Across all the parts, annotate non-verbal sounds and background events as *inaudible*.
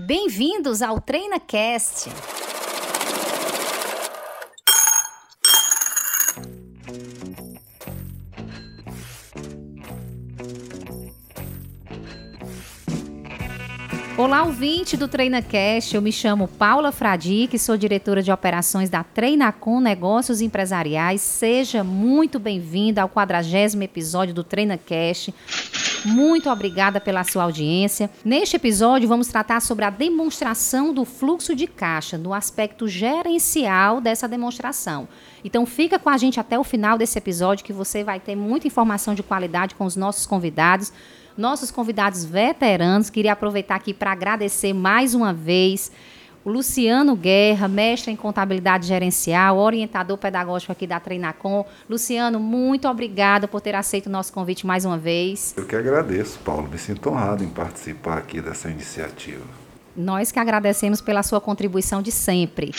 Bem-vindos ao TreinaCast. Olá, ouvinte do TreinaCast. Eu me chamo Paula Fradique, sou diretora de operações da Treinacom Negócios Empresariais. Seja muito bem-vinda ao quadragésimo episódio do TreinaCast. Muito obrigada pela sua audiência. Neste episódio, vamos tratar sobre a demonstração do fluxo de caixa, no aspecto gerencial dessa demonstração. Então, fica com a gente até o final desse episódio, que você vai ter muita informação de qualidade com os nossos convidados nossos convidados veteranos. Queria aproveitar aqui para agradecer mais uma vez o Luciano Guerra, mestre em contabilidade gerencial, orientador pedagógico aqui da Treinacom. Luciano, muito obrigada por ter aceito o nosso convite mais uma vez. Eu que agradeço, Paulo. Me sinto honrado em participar aqui dessa iniciativa. Nós que agradecemos pela sua contribuição de sempre.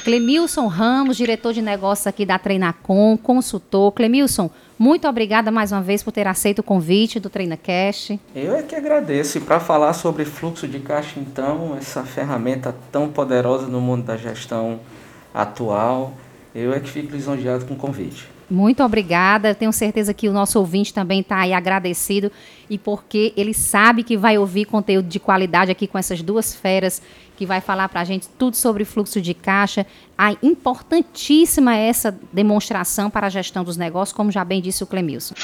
Clemilson Ramos, diretor de negócios aqui da Treinacom, consultor. Clemilson, muito obrigada mais uma vez por ter aceito o convite do TreinaCast. Eu é que agradeço. E para falar sobre fluxo de caixa, então, essa ferramenta tão poderosa no mundo da gestão atual, eu é que fico lisonjeado com o convite. Muito obrigada. Tenho certeza que o nosso ouvinte também está aí agradecido e porque ele sabe que vai ouvir conteúdo de qualidade aqui com essas duas feras que vai falar para a gente tudo sobre fluxo de caixa. A importantíssima é essa demonstração para a gestão dos negócios, como já bem disse o Clemilson.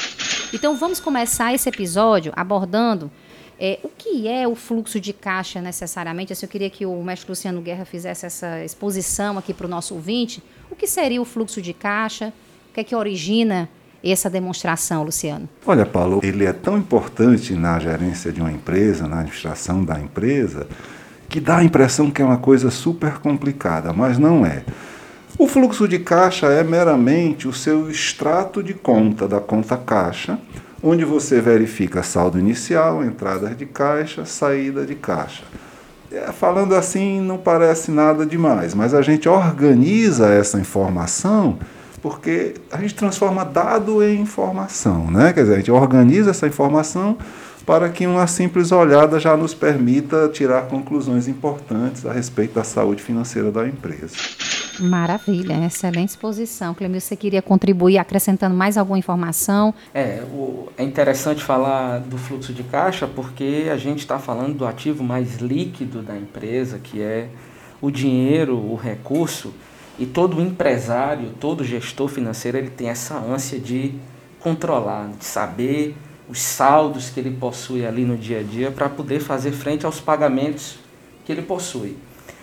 Então vamos começar esse episódio abordando é, o que é o fluxo de caixa necessariamente? Assim, eu queria que o mestre Luciano Guerra fizesse essa exposição aqui para o nosso ouvinte. O que seria o fluxo de caixa? Que é que origina essa demonstração, Luciano? Olha, Paulo, ele é tão importante na gerência de uma empresa, na administração da empresa, que dá a impressão que é uma coisa super complicada, mas não é. O fluxo de caixa é meramente o seu extrato de conta da conta caixa, onde você verifica saldo inicial, entradas de caixa, saída de caixa. É, falando assim, não parece nada demais, mas a gente organiza essa informação porque a gente transforma dado em informação, né? Quer dizer, a gente organiza essa informação para que uma simples olhada já nos permita tirar conclusões importantes a respeito da saúde financeira da empresa. Maravilha, excelente exposição. Clemil, você queria contribuir acrescentando mais alguma informação? É, o, é interessante falar do fluxo de caixa porque a gente está falando do ativo mais líquido da empresa, que é o dinheiro, o recurso e todo empresário, todo gestor financeiro, ele tem essa ânsia de controlar, de saber os saldos que ele possui ali no dia a dia para poder fazer frente aos pagamentos que ele possui.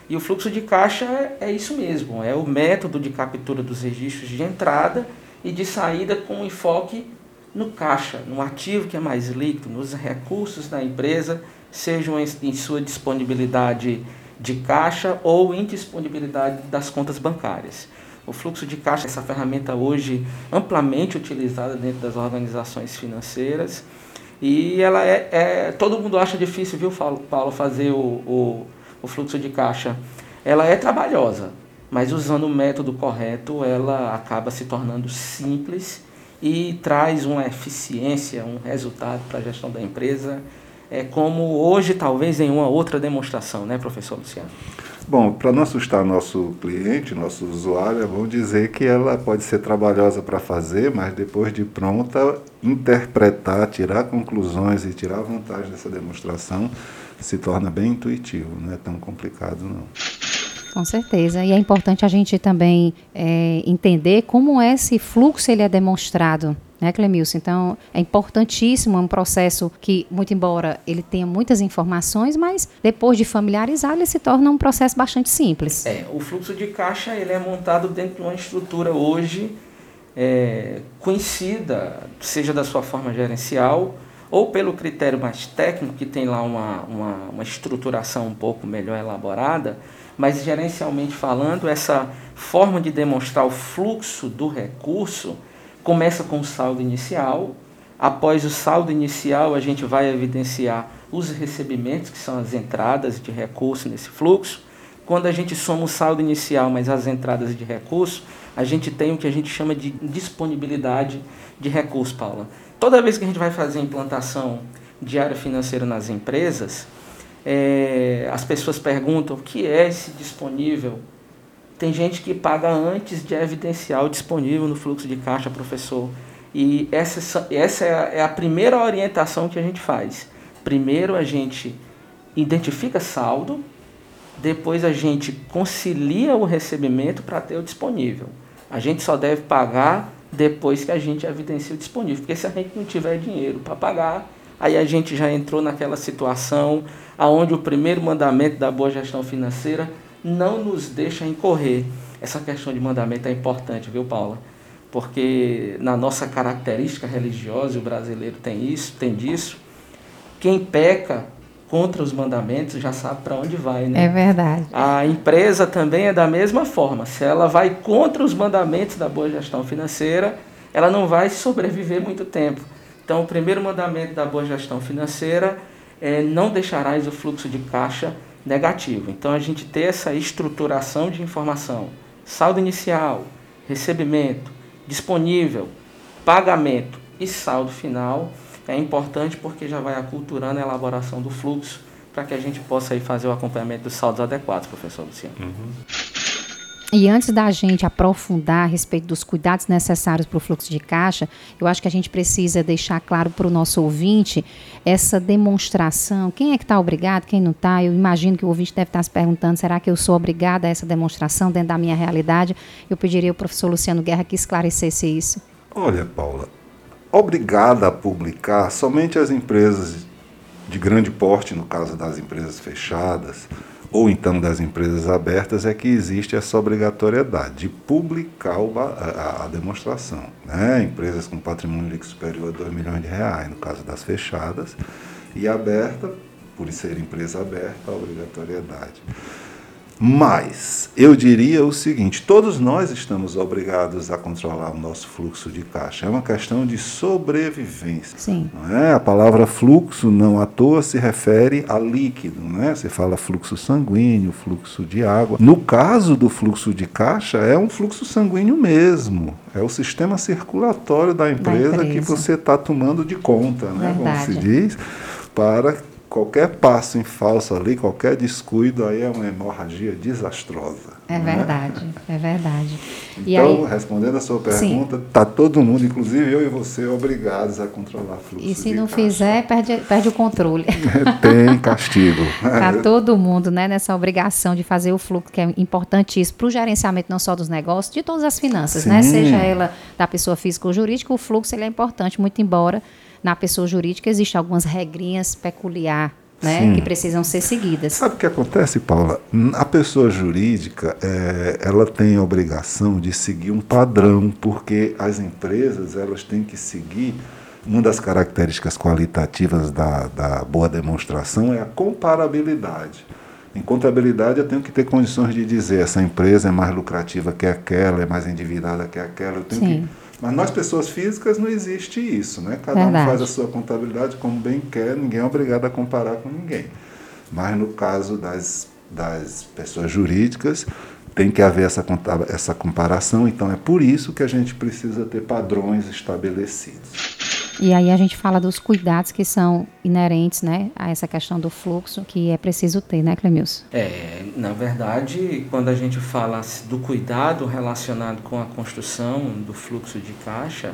E o fluxo de caixa é, é isso mesmo, é o método de captura dos registros de entrada e de saída com enfoque no caixa, no ativo que é mais líquido, nos recursos da empresa, sejam em sua disponibilidade de caixa ou indisponibilidade das contas bancárias. O fluxo de caixa, essa ferramenta hoje amplamente utilizada dentro das organizações financeiras e ela é, é todo mundo acha difícil, viu, Paulo, fazer o, o, o fluxo de caixa. Ela é trabalhosa, mas usando o método correto, ela acaba se tornando simples e traz uma eficiência, um resultado para a gestão da empresa é, como hoje, talvez, em uma outra demonstração, né, professor Luciano? Bom, para não assustar nosso cliente, nosso usuário, é bom dizer que ela pode ser trabalhosa para fazer, mas depois de pronta, interpretar, tirar conclusões e tirar vantagem dessa demonstração se torna bem intuitivo, não é tão complicado não. Com certeza. E é importante a gente também é, entender como esse fluxo ele é demonstrado né, Clemilson? Então, é importantíssimo, é um processo que, muito embora ele tenha muitas informações, mas depois de familiarizar, ele se torna um processo bastante simples. É, o fluxo de caixa ele é montado dentro de uma estrutura hoje é, conhecida, seja da sua forma gerencial ou pelo critério mais técnico, que tem lá uma, uma, uma estruturação um pouco melhor elaborada, mas gerencialmente falando, essa forma de demonstrar o fluxo do recurso começa com o saldo inicial. Após o saldo inicial, a gente vai evidenciar os recebimentos, que são as entradas de recurso nesse fluxo. Quando a gente soma o saldo inicial mais as entradas de recurso, a gente tem o que a gente chama de disponibilidade de recurso, Paula. Toda vez que a gente vai fazer implantação de área financeira nas empresas, É, as pessoas perguntam o que é esse disponível. Tem gente que paga antes de evidenciar o disponível no fluxo de caixa, professor. E essa, essa é, a, é a primeira orientação que a gente faz. Primeiro a gente identifica saldo, depois a gente concilia o recebimento para ter o disponível. A gente só deve pagar depois que a gente evidencia o disponível, porque se a gente não tiver dinheiro para pagar, aí a gente já entrou naquela situação aonde o primeiro mandamento da boa gestão financeira não nos deixa incorrer. Essa questão de mandamento é importante, viu, Paula? Porque na nossa característica religiosa, o brasileiro tem isso, tem disso. Quem peca contra os mandamentos já sabe para onde vai, né? É verdade. A empresa também é da mesma forma. Se ela vai contra os mandamentos da boa gestão financeira, ela não vai sobreviver muito tempo. Então, o primeiro mandamento da boa gestão financeira é não deixarás o fluxo de caixa negativo. Então, a gente ter essa estruturação de informação, saldo inicial, recebimento, disponível, pagamento e saldo final é importante porque já vai aculturando a elaboração do fluxo para que a gente possa aí fazer o acompanhamento dos saldos adequados, professor Luciano. Uhum. E antes da gente aprofundar a respeito dos cuidados necessários para o fluxo de caixa, eu acho que a gente precisa deixar claro para o nosso ouvinte essa demonstração. Quem é que está obrigado, quem não está? Eu imagino que o ouvinte deve estar se perguntando: será que eu sou obrigada a essa demonstração dentro da minha realidade? Eu pediria ao professor Luciano Guerra que esclarecesse isso. Olha, Paula, obrigada a publicar somente as empresas de grande porte, no caso das empresas fechadas, ou então das empresas abertas, é que existe essa obrigatoriedade de publicar a, demonstração. Né? Empresas com patrimônio líquido superior a 2 milhões de reais, no caso das fechadas, e aberta, por ser empresa aberta, a obrigatoriedade. Mas eu diria o seguinte: todos nós estamos obrigados a controlar o nosso fluxo de caixa. É uma questão de sobrevivência. Sim. É? A palavra fluxo não à toa se refere a líquido. Não é? Você fala fluxo sanguíneo, fluxo de água. No caso do fluxo de caixa, é um fluxo sanguíneo mesmo. É o sistema circulatório da empresa, da empresa. que você está tomando de conta, né? como se diz, para qualquer passo em falso ali, qualquer descuido, aí é uma hemorragia desastrosa. É né? verdade, é verdade. Então, aí, respondendo a sua pergunta, está todo mundo, inclusive eu e você, obrigados a controlar fluxo. E se não caixa. fizer, perde, perde o controle. *laughs* Tem castigo. Está *laughs* todo mundo né, nessa obrigação de fazer o fluxo, que é importantíssimo para o gerenciamento não só dos negócios, de todas as finanças, né? seja ela da pessoa física ou jurídica, o fluxo ele é importante, muito embora na pessoa jurídica existem algumas regrinhas peculiar né, que precisam ser seguidas. Sabe o que acontece, Paula? A pessoa jurídica, é, ela tem a obrigação de seguir um padrão, porque as empresas elas têm que seguir uma das características qualitativas da, da boa demonstração é a comparabilidade. Em contabilidade, eu tenho que ter condições de dizer essa empresa é mais lucrativa que aquela, é mais endividada que aquela. Eu tenho Sim. que mas nós, pessoas físicas, não existe isso, né? Cada Verdade. um faz a sua contabilidade como bem quer, ninguém é obrigado a comparar com ninguém. Mas no caso das, das pessoas jurídicas, tem que haver essa, essa comparação, então é por isso que a gente precisa ter padrões estabelecidos. E aí a gente fala dos cuidados que são inerentes né, a essa questão do fluxo que é preciso ter, né, Clemilson? É, na verdade, quando a gente fala do cuidado relacionado com a construção do fluxo de caixa,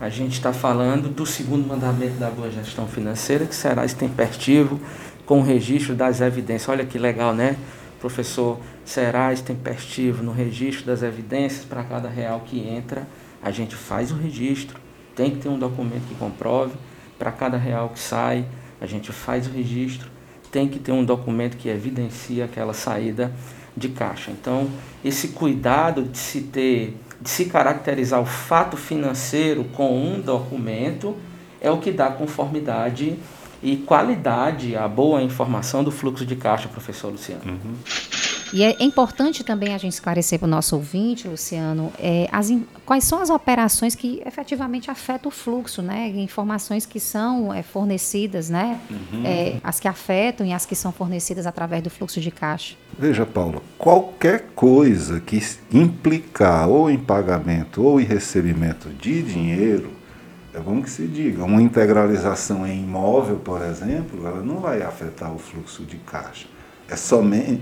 a gente está falando do segundo mandamento da boa gestão financeira, que será extempertivo com o registro das evidências. Olha que legal, né? Professor, será extempertivo no registro das evidências para cada real que entra. A gente faz o registro tem que ter um documento que comprove para cada real que sai, a gente faz o registro, tem que ter um documento que evidencia aquela saída de caixa. Então, esse cuidado de se ter, de se caracterizar o fato financeiro com um documento é o que dá conformidade e qualidade à boa informação do fluxo de caixa, professor Luciano. Uhum. E é importante também a gente esclarecer para o nosso ouvinte, Luciano, é, as, quais são as operações que efetivamente afetam o fluxo, né? Informações que são é, fornecidas, né? Uhum. É, as que afetam e as que são fornecidas através do fluxo de caixa. Veja, Paulo, qualquer coisa que implicar ou em pagamento ou em recebimento de dinheiro é bom que se diga, uma integralização em imóvel, por exemplo, ela não vai afetar o fluxo de caixa. É somente,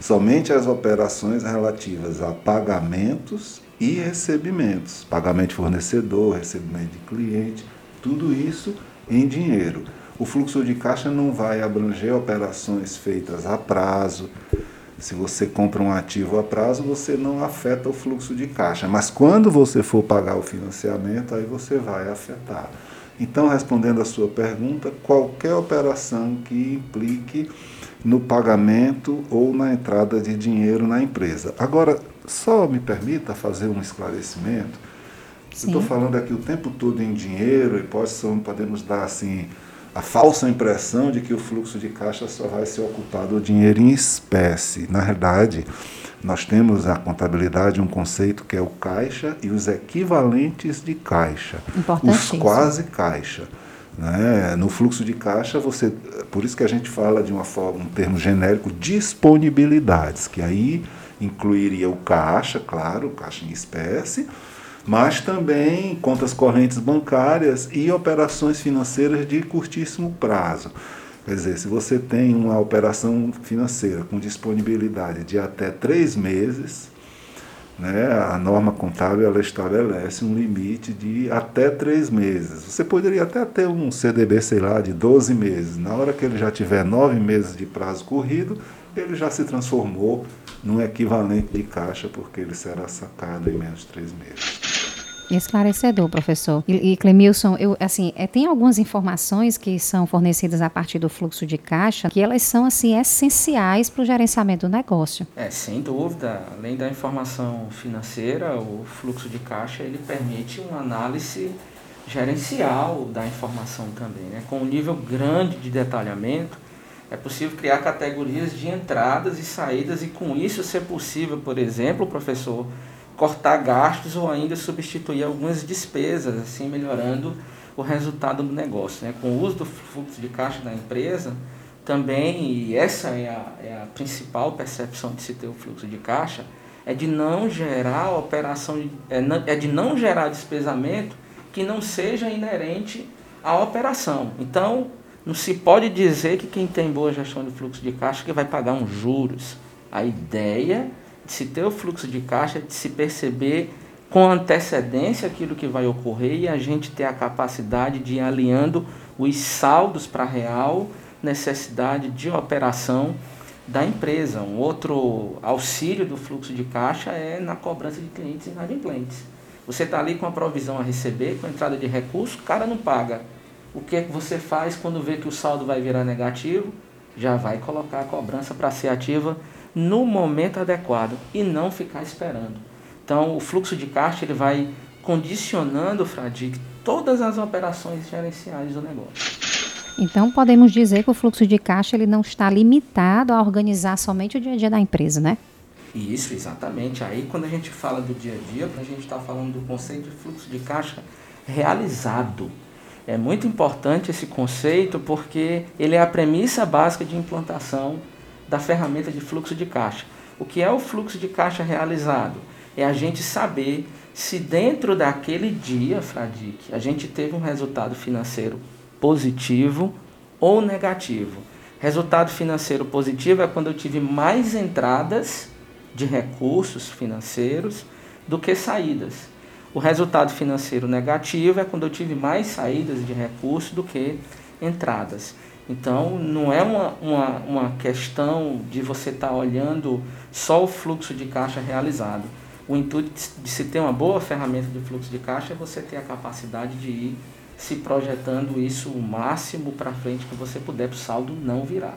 somente as operações relativas a pagamentos e recebimentos. Pagamento de fornecedor, recebimento de cliente, tudo isso em dinheiro. O fluxo de caixa não vai abranger operações feitas a prazo, se você compra um ativo a prazo, você não afeta o fluxo de caixa. Mas quando você for pagar o financiamento, aí você vai afetar. Então, respondendo a sua pergunta, qualquer operação que implique no pagamento ou na entrada de dinheiro na empresa. Agora, só me permita fazer um esclarecimento. Estou falando aqui o tempo todo em dinheiro e pode, podemos dar assim a falsa impressão de que o fluxo de caixa só vai ser ocupado o dinheiro em espécie. Na verdade, nós temos a contabilidade um conceito que é o caixa e os equivalentes de caixa, os quase caixa. Né? No fluxo de caixa, você, por isso que a gente fala de uma forma, um termo genérico, disponibilidades, que aí incluiria o caixa, claro, caixa em espécie, mas também contas correntes bancárias e operações financeiras de curtíssimo prazo. Quer dizer, se você tem uma operação financeira com disponibilidade de até três meses, né, a norma contábil ela estabelece um limite de até três meses. Você poderia até ter um CDB, sei lá, de 12 meses. Na hora que ele já tiver nove meses de prazo corrido, ele já se transformou num equivalente de caixa, porque ele será sacado em menos de três meses. Esclarecedor, professor. E, e Clemilson, eu, assim, é, tem algumas informações que são fornecidas a partir do fluxo de caixa que elas são assim essenciais para o gerenciamento do negócio. É, sem dúvida. Além da informação financeira, o fluxo de caixa ele permite uma análise gerencial da informação também, né? Com um nível grande de detalhamento, é possível criar categorias de entradas e saídas e com isso ser possível, por exemplo, professor, cortar gastos ou ainda substituir algumas despesas, assim melhorando o resultado do negócio. Né? Com o uso do fluxo de caixa da empresa, também, e essa é a, é a principal percepção de se ter o fluxo de caixa, é de não gerar operação, é, é de não gerar despesamento que não seja inerente à operação. Então, não se pode dizer que quem tem boa gestão de fluxo de caixa que vai pagar uns juros. A ideia se ter o fluxo de caixa, de se perceber com antecedência aquilo que vai ocorrer e a gente ter a capacidade de ir alinhando os saldos para a real necessidade de operação da empresa. Um outro auxílio do fluxo de caixa é na cobrança de clientes inadimplentes. Você está ali com a provisão a receber, com a entrada de recurso, o cara não paga. O que, é que você faz quando vê que o saldo vai virar negativo? Já vai colocar a cobrança para ser ativa no momento adequado e não ficar esperando. Então, o fluxo de caixa ele vai condicionando, Fradic, todas as operações gerenciais do negócio. Então, podemos dizer que o fluxo de caixa ele não está limitado a organizar somente o dia a dia da empresa, né? Isso, exatamente. Aí, quando a gente fala do dia a dia, a gente está falando do conceito de fluxo de caixa realizado. É muito importante esse conceito porque ele é a premissa básica de implantação da ferramenta de fluxo de caixa. O que é o fluxo de caixa realizado? É a gente saber se dentro daquele dia, Fradic, a gente teve um resultado financeiro positivo ou negativo. Resultado financeiro positivo é quando eu tive mais entradas de recursos financeiros do que saídas. O resultado financeiro negativo é quando eu tive mais saídas de recursos do que entradas. Então, não é uma, uma, uma questão de você estar tá olhando só o fluxo de caixa realizado. O intuito de se ter uma boa ferramenta de fluxo de caixa é você ter a capacidade de ir se projetando isso o máximo para frente que você puder para o saldo não virar.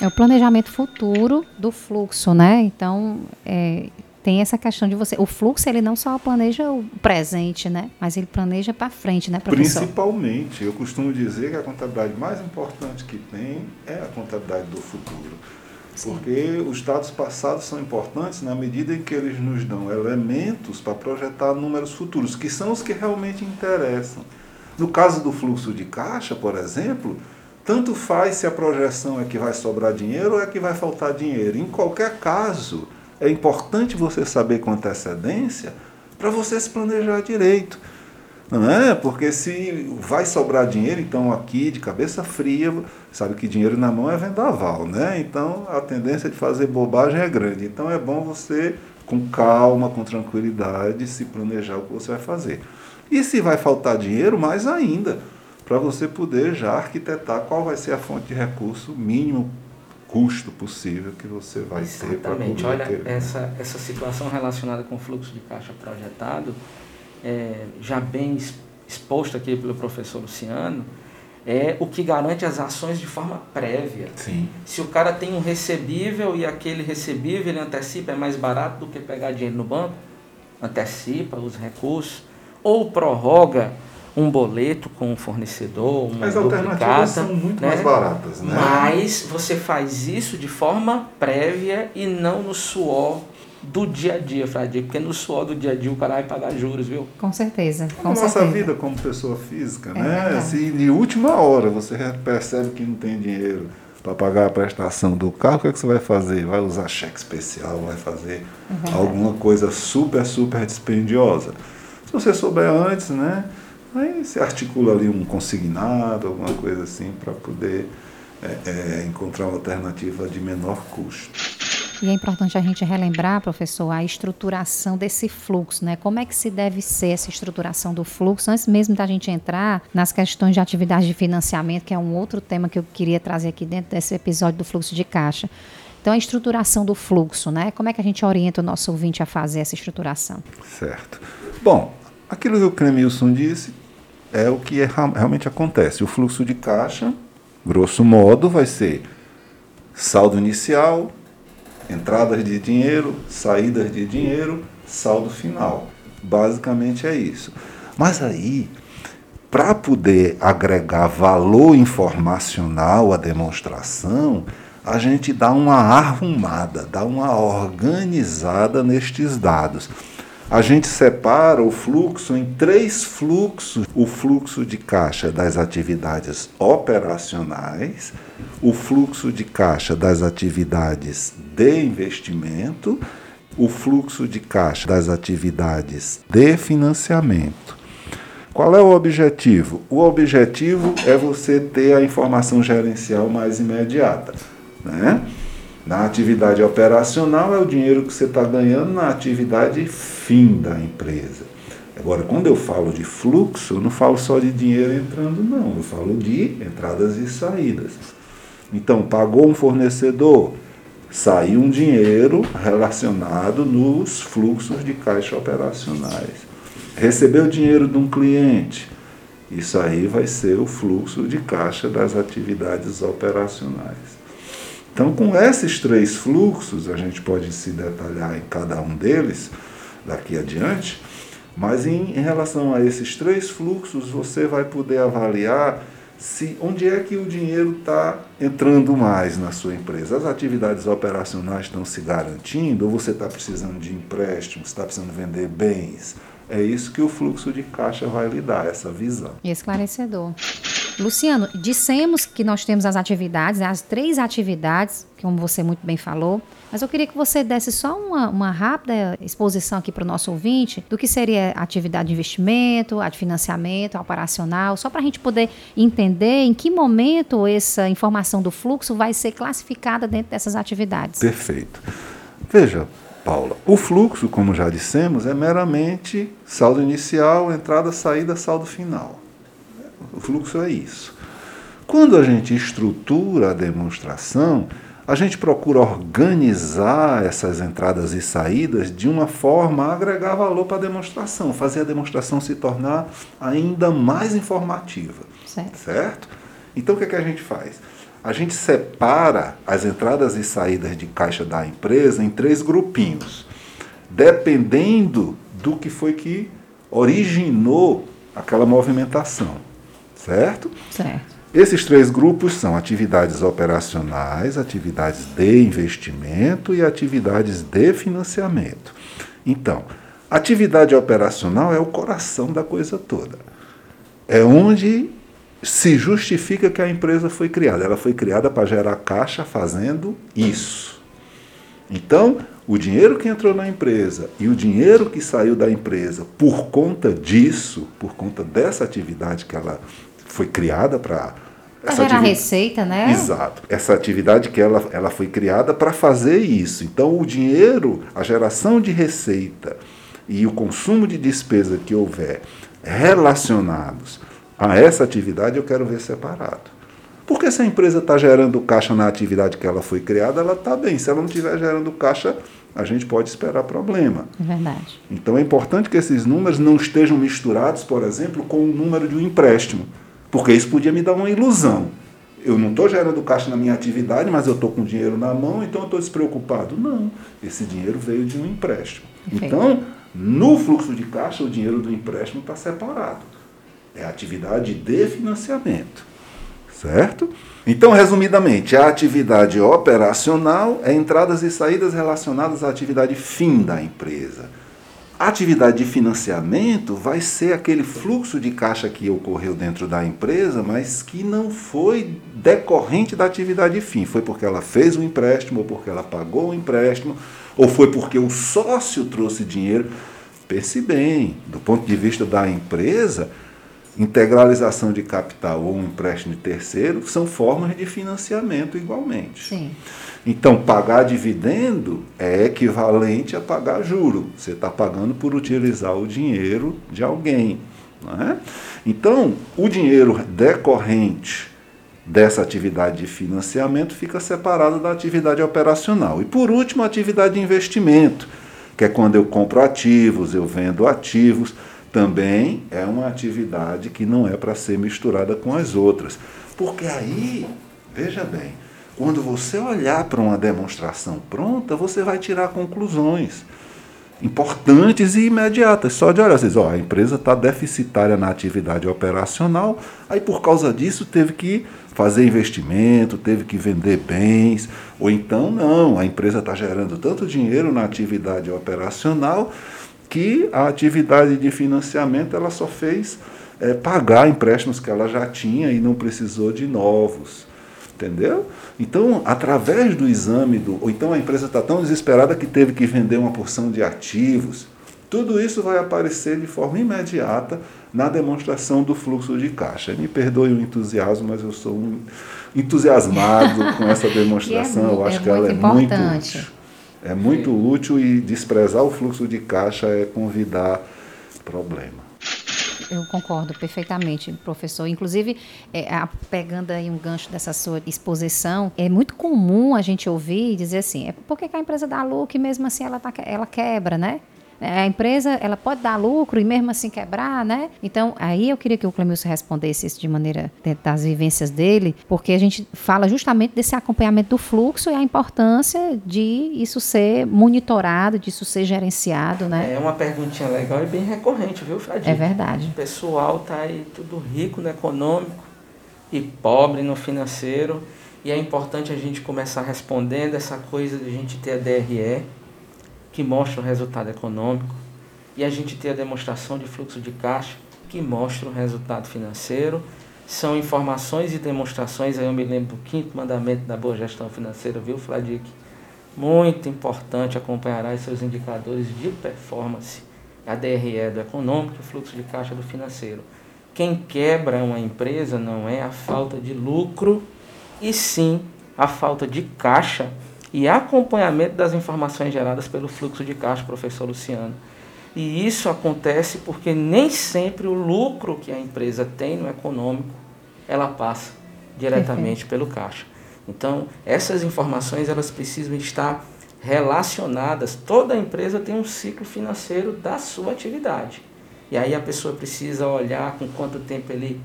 É o planejamento futuro do fluxo, né? Então, é, tem essa questão de você. O fluxo ele não só planeja o presente, né? Mas ele planeja para frente, né, professor? Principalmente, eu costumo dizer que a contabilidade mais importante que tem é a contabilidade do futuro. Sim. Porque os dados passados são importantes na medida em que eles nos dão elementos para projetar números futuros, que são os que realmente interessam. No caso do fluxo de caixa, por exemplo, tanto faz se a projeção é que vai sobrar dinheiro ou é que vai faltar dinheiro. Em qualquer caso, é importante você saber com antecedência para você se planejar direito. Não é? Porque se vai sobrar dinheiro, então aqui de cabeça fria, sabe que dinheiro na mão é vendaval, né? Então a tendência de fazer bobagem é grande. Então é bom você, com calma, com tranquilidade, se planejar o que você vai fazer. E se vai faltar dinheiro, mais ainda, para você poder já arquitetar qual vai ser a fonte de recurso mínimo custo possível que você vai Exatamente. ter para Exatamente. Olha, ter. essa, essa situação relacionada com o fluxo de caixa projetado, é, já bem exposto aqui pelo professor Luciano, é o que garante as ações de forma prévia. Sim. Se o cara tem um recebível e aquele recebível ele antecipa, é mais barato do que pegar dinheiro no banco, antecipa os recursos, ou prorroga um boleto com um fornecedor, uma As duplicata, alternativas são muito né? mais baratas, né? Mas você faz isso de forma prévia e não no suor do dia a dia, Frade, porque no suor do dia a dia o cara vai pagar juros, viu? Com certeza. Com Na nossa certeza. vida como pessoa física, É né? verdade. Se de última hora você percebe que não tem dinheiro para pagar a prestação do carro, o que, é que você vai fazer? Vai usar cheque especial, vai fazer É alguma coisa super, super dispendiosa. Se você souber antes, né? Aí você articula ali um consignado, alguma coisa assim, para poder é, é, encontrar uma alternativa de menor custo. E é importante a gente relembrar, professor, a estruturação desse fluxo, né? Como é que se deve ser essa estruturação do fluxo, antes mesmo da gente entrar nas questões de atividade de financiamento, que é um outro tema que eu queria trazer aqui dentro desse episódio do fluxo de caixa. Então, a estruturação do fluxo, né? Como é que a gente orienta o nosso ouvinte a fazer essa estruturação? Certo. Bom, aquilo que o Clemilson disse é o que é- realmente acontece. O fluxo de caixa, grosso modo, vai ser saldo inicial, entradas de dinheiro, saídas de dinheiro, saldo final. Basicamente é isso. Mas aí, para poder agregar valor informacional à demonstração, a gente dá uma arrumada, dá uma organizada nestes dados. A gente separa o fluxo em três fluxos: o fluxo de caixa das atividades operacionais, o fluxo de caixa das atividades de investimento, o fluxo de caixa das atividades de financiamento. Qual é o objetivo? O objetivo é você ter a informação gerencial mais imediata. Né? Na atividade operacional é o dinheiro que você está ganhando na atividade fim da empresa. Agora, quando eu falo de fluxo, eu não falo só de dinheiro entrando, não. Eu falo de entradas e saídas. Então, pagou um fornecedor, saiu um dinheiro relacionado nos fluxos de caixa operacionais. Recebeu dinheiro de um cliente, isso aí vai ser o fluxo de caixa das atividades operacionais. Então, com esses três fluxos, a gente pode se detalhar em cada um deles daqui adiante, mas em, em relação a esses três fluxos, você vai poder avaliar se onde é que o dinheiro está entrando mais na sua empresa. As atividades operacionais estão se garantindo, ou você está precisando de empréstimos, está precisando vender bens. É isso que o fluxo de caixa vai lhe dar, essa visão. Esclarecedor. Luciano, dissemos que nós temos as atividades, as três atividades, como você muito bem falou, mas eu queria que você desse só uma, uma rápida exposição aqui para o nosso ouvinte do que seria a atividade de investimento, a de financiamento, a operacional, só para a gente poder entender em que momento essa informação do fluxo vai ser classificada dentro dessas atividades. Perfeito. Veja, Paula, o fluxo, como já dissemos, é meramente saldo inicial, entrada, saída, saldo final. O fluxo é isso. Quando a gente estrutura a demonstração, a gente procura organizar essas entradas e saídas de uma forma a agregar valor para a demonstração, fazer a demonstração se tornar ainda mais informativa. Certo. Certo? Então o que, é que a gente faz? A gente separa as entradas e saídas de caixa da empresa em três grupinhos, dependendo do que foi que originou aquela movimentação. Certo? Certo. Esses três grupos são atividades operacionais, atividades de investimento e atividades de financiamento. Então, atividade operacional é o coração da coisa toda. É onde se justifica que a empresa foi criada. Ela foi criada para gerar caixa fazendo isso. Então, o dinheiro que entrou na empresa e o dinheiro que saiu da empresa por conta disso, por conta dessa atividade que ela foi criada para essa gerar receita, né? Exato. Essa atividade que ela, ela foi criada para fazer isso. Então, o dinheiro, a geração de receita e o consumo de despesa que houver relacionados a essa atividade, eu quero ver separado. Porque se a empresa está gerando caixa na atividade que ela foi criada, ela está bem. Se ela não estiver gerando caixa, a gente pode esperar problema. É verdade. Então é importante que esses números não estejam misturados, por exemplo, com o número de um empréstimo. Porque isso podia me dar uma ilusão. Eu não estou gerando caixa na minha atividade, mas eu estou com dinheiro na mão, então eu estou despreocupado. Não, esse dinheiro veio de um empréstimo. Então, no fluxo de caixa, o dinheiro do empréstimo está separado. É atividade de financiamento. Certo? Então, resumidamente, a atividade operacional é entradas e saídas relacionadas à atividade fim da empresa. A atividade de financiamento vai ser aquele fluxo de caixa que ocorreu dentro da empresa, mas que não foi decorrente da atividade fim. Foi porque ela fez um empréstimo, ou porque ela pagou o um empréstimo, ou foi porque o sócio trouxe dinheiro. Pense bem, do ponto de vista da empresa, integralização de capital ou um empréstimo de terceiro são formas de financiamento igualmente. Sim. Então, pagar dividendo é equivalente a pagar juro. Você está pagando por utilizar o dinheiro de alguém. É? Então, o dinheiro decorrente dessa atividade de financiamento fica separado da atividade operacional. E, por último, a atividade de investimento, que é quando eu compro ativos, eu vendo ativos também é uma atividade que não é para ser misturada com as outras. Porque aí, veja bem, quando você olhar para uma demonstração pronta, você vai tirar conclusões importantes e imediatas. Só de olhar, vocês, ó, a empresa está deficitária na atividade operacional, aí por causa disso teve que fazer investimento, teve que vender bens, ou então não, a empresa está gerando tanto dinheiro na atividade operacional que a atividade de financiamento ela só fez é, pagar empréstimos que ela já tinha e não precisou de novos. Entendeu? Então, através do exame, do, ou então a empresa está tão desesperada que teve que vender uma porção de ativos, tudo isso vai aparecer de forma imediata na demonstração do fluxo de caixa. Me perdoe o entusiasmo, mas eu sou um entusiasmado com *laughs* essa demonstração. é, eu acho é que ela é importante. muito é muito útil e desprezar o fluxo de caixa é convidar problema. Eu concordo perfeitamente, professor. Inclusive, é, a, pegando aí um gancho dessa sua exposição, é muito comum a gente ouvir e dizer assim, é porque que a empresa lucro e mesmo assim ela, tá, ela quebra, né? É, a empresa ela pode dar lucro e mesmo assim quebrar, né? Então, aí eu queria que o Clemilson respondesse isso de maneira das vivências dele, porque a gente fala justamente desse acompanhamento do fluxo e a importância de isso ser monitorado, disso ser gerenciado, né? É uma perguntinha legal e bem recorrente, viu, Fradinho? É verdade. O pessoal tá aí tudo rico no econômico e pobre no financeiro, e é importante a gente começar respondendo essa coisa de a gente ter a DRE, que mostra o resultado econômico, e a gente tem a demonstração de fluxo de caixa, que mostra o resultado financeiro. São informações e demonstrações, aí eu me lembro do quinto mandamento da boa gestão financeira, viu, Fladic? Muito importante acompanhar os seus indicadores de performance, a DRE do econômico e o fluxo de caixa do financeiro. Quem quebra uma empresa não é a falta de lucro, e sim a falta de caixa e acompanhamento das informações geradas pelo fluxo de caixa, professor Luciano. E isso acontece porque nem sempre o lucro que a empresa tem no econômico, ela passa diretamente pelo caixa. Então, essas informações elas precisam estar relacionadas. Toda empresa tem um ciclo financeiro da sua atividade. E aí a pessoa precisa olhar com quanto tempo ele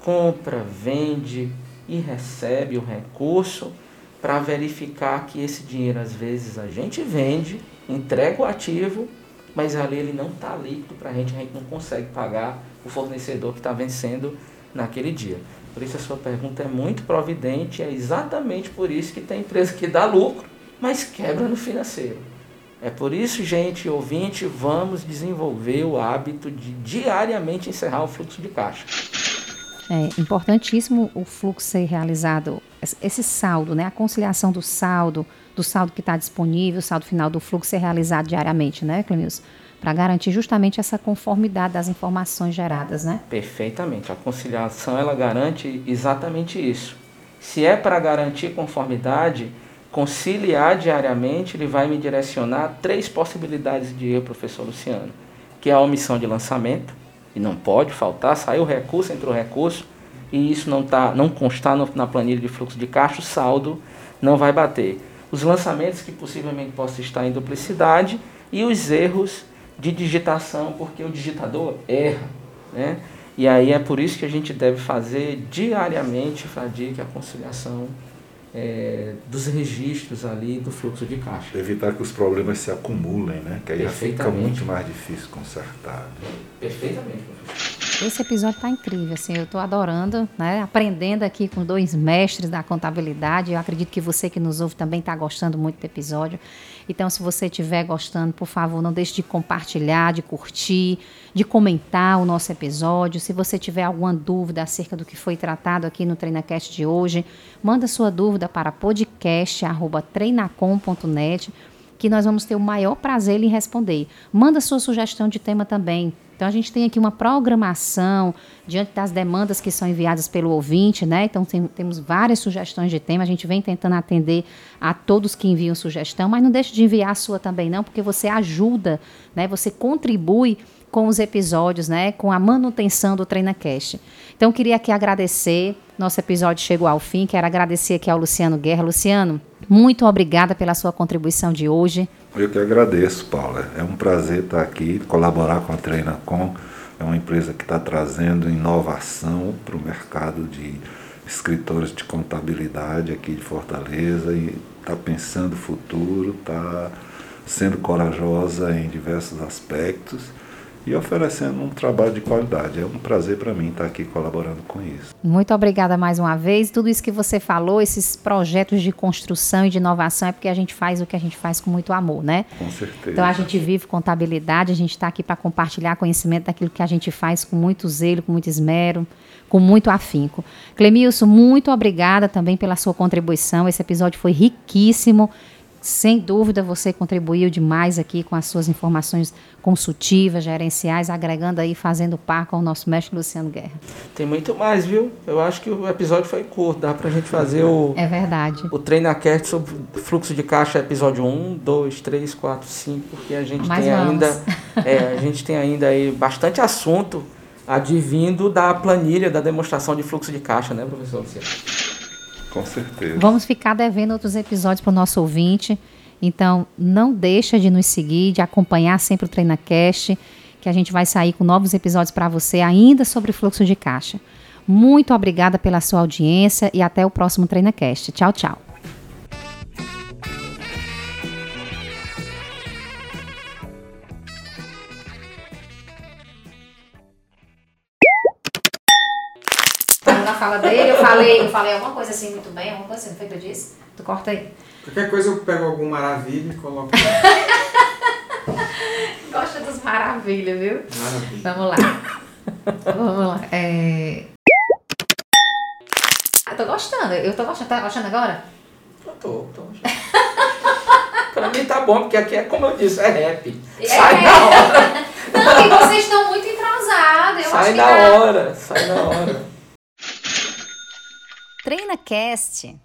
compra, vende e recebe o recurso para verificar que esse dinheiro, às vezes, a gente vende, entrega o ativo, mas ali ele não está líquido para a gente, a gente não consegue pagar o fornecedor que está vencendo naquele dia. Por isso a sua pergunta é muito providente, é exatamente por isso que tem empresa que dá lucro, mas quebra no financeiro. É por isso, gente, ouvinte, vamos desenvolver o hábito de diariamente encerrar o fluxo de caixa. É importantíssimo o fluxo ser realizado esse saldo, né? A conciliação do saldo, do saldo que está disponível, o saldo final do fluxo ser realizado diariamente, né, Clemilson? Para garantir justamente essa conformidade das informações geradas, né? Perfeitamente. A conciliação ela garante exatamente isso. Se é para garantir conformidade, conciliar diariamente, ele vai me direcionar três possibilidades de erro, professor Luciano, que é a omissão de lançamento, e não pode faltar, saiu o recurso, entrou o recurso, e isso não, tá, não constar no, na planilha de fluxo de caixa, o saldo não vai bater. Os lançamentos que possivelmente possam estar em duplicidade e os erros de digitação, porque o digitador erra. Né? E aí é por isso que a gente deve fazer diariamente, Fradique, a conciliação é, dos registros ali do fluxo de caixa. Evitar que os problemas se acumulem, né? Que aí fica muito mais difícil consertar. Perfeitamente, professor. Esse episódio está incrível, assim, eu estou adorando, né? Aprendendo aqui com dois mestres da contabilidade. Eu acredito que você que nos ouve também está gostando muito do episódio. Então, se você estiver gostando, por favor, não deixe de compartilhar, de curtir, de comentar o nosso episódio. Se você tiver alguma dúvida acerca do que foi tratado aqui no TreinaCast de hoje, manda sua dúvida para podcast@treinacom.net que nós vamos ter o maior prazer em responder. Manda sua sugestão de tema também. Então a gente tem aqui uma programação diante das demandas que são enviadas pelo ouvinte, né? Então tem, temos várias sugestões de tema, a gente vem tentando atender a todos que enviam sugestão, mas não deixe de enviar a sua também não, porque você ajuda, né? Você contribui com os episódios, né? Com a manutenção do TreinaCast. Então queria aqui agradecer, nosso episódio chegou ao fim, quero agradecer aqui ao Luciano Guerra. Luciano, muito obrigada pela sua contribuição de hoje. Eu que agradeço, Paula. É um prazer estar aqui, colaborar com a Treinacom. É uma empresa que está trazendo inovação para o mercado de escritores de contabilidade aqui de Fortaleza e está pensando o futuro, está sendo corajosa em diversos aspectos e oferecendo um trabalho de qualidade. É um prazer para mim estar aqui colaborando com isso. Muito obrigada mais uma vez. Tudo isso que você falou, esses projetos de construção e de inovação, é porque a gente faz o que a gente faz com muito amor, né? Com certeza. Então a gente vive contabilidade, a gente está aqui para compartilhar conhecimento daquilo que a gente faz com muito zelo, com muito esmero, com muito afinco. Clemilson, muito obrigada também pela sua contribuição. Esse episódio foi riquíssimo. Sem dúvida, você contribuiu demais aqui com as suas informações consultivas, gerenciais, agregando aí, fazendo par com o nosso mestre Luciano Guerra. Tem muito mais, viu? Eu acho que o episódio foi curto, dá pra gente fazer o. É verdade. O TreinaCast sobre fluxo de caixa, episódio 1, 2, 3, 4, 5, porque a gente Mas tem vamos. ainda. *laughs* É, a gente tem ainda aí bastante assunto advindo da planilha da demonstração de fluxo de caixa, né, professor Luciano? Com certeza. Vamos ficar devendo outros episódios para o nosso ouvinte. Então, não deixa de nos seguir, de acompanhar sempre o TreinaCast, que a gente vai sair com novos episódios para você ainda sobre fluxo de caixa. Muito obrigada pela sua audiência e até o próximo TreinaCast. Tchau, tchau. Fala dele, eu falei, eu falei alguma coisa assim muito bem, alguma coisa assim, não foi que eu disse? Tu corta aí. Qualquer coisa eu pego algum maravilha e coloco. *laughs* Gosta dos maravilhas, viu? Maravilha. Vamos lá. Vamos lá. É... Eu tô gostando, eu tô gostando. Tá gostando agora? Eu tô, tô gostando. *laughs* pra mim tá bom, porque aqui é como eu disse, é rap. É. Sai da hora. Não, e vocês estão muito entrosados. Eu sai acho da tá... hora, sai da hora. TreinaCast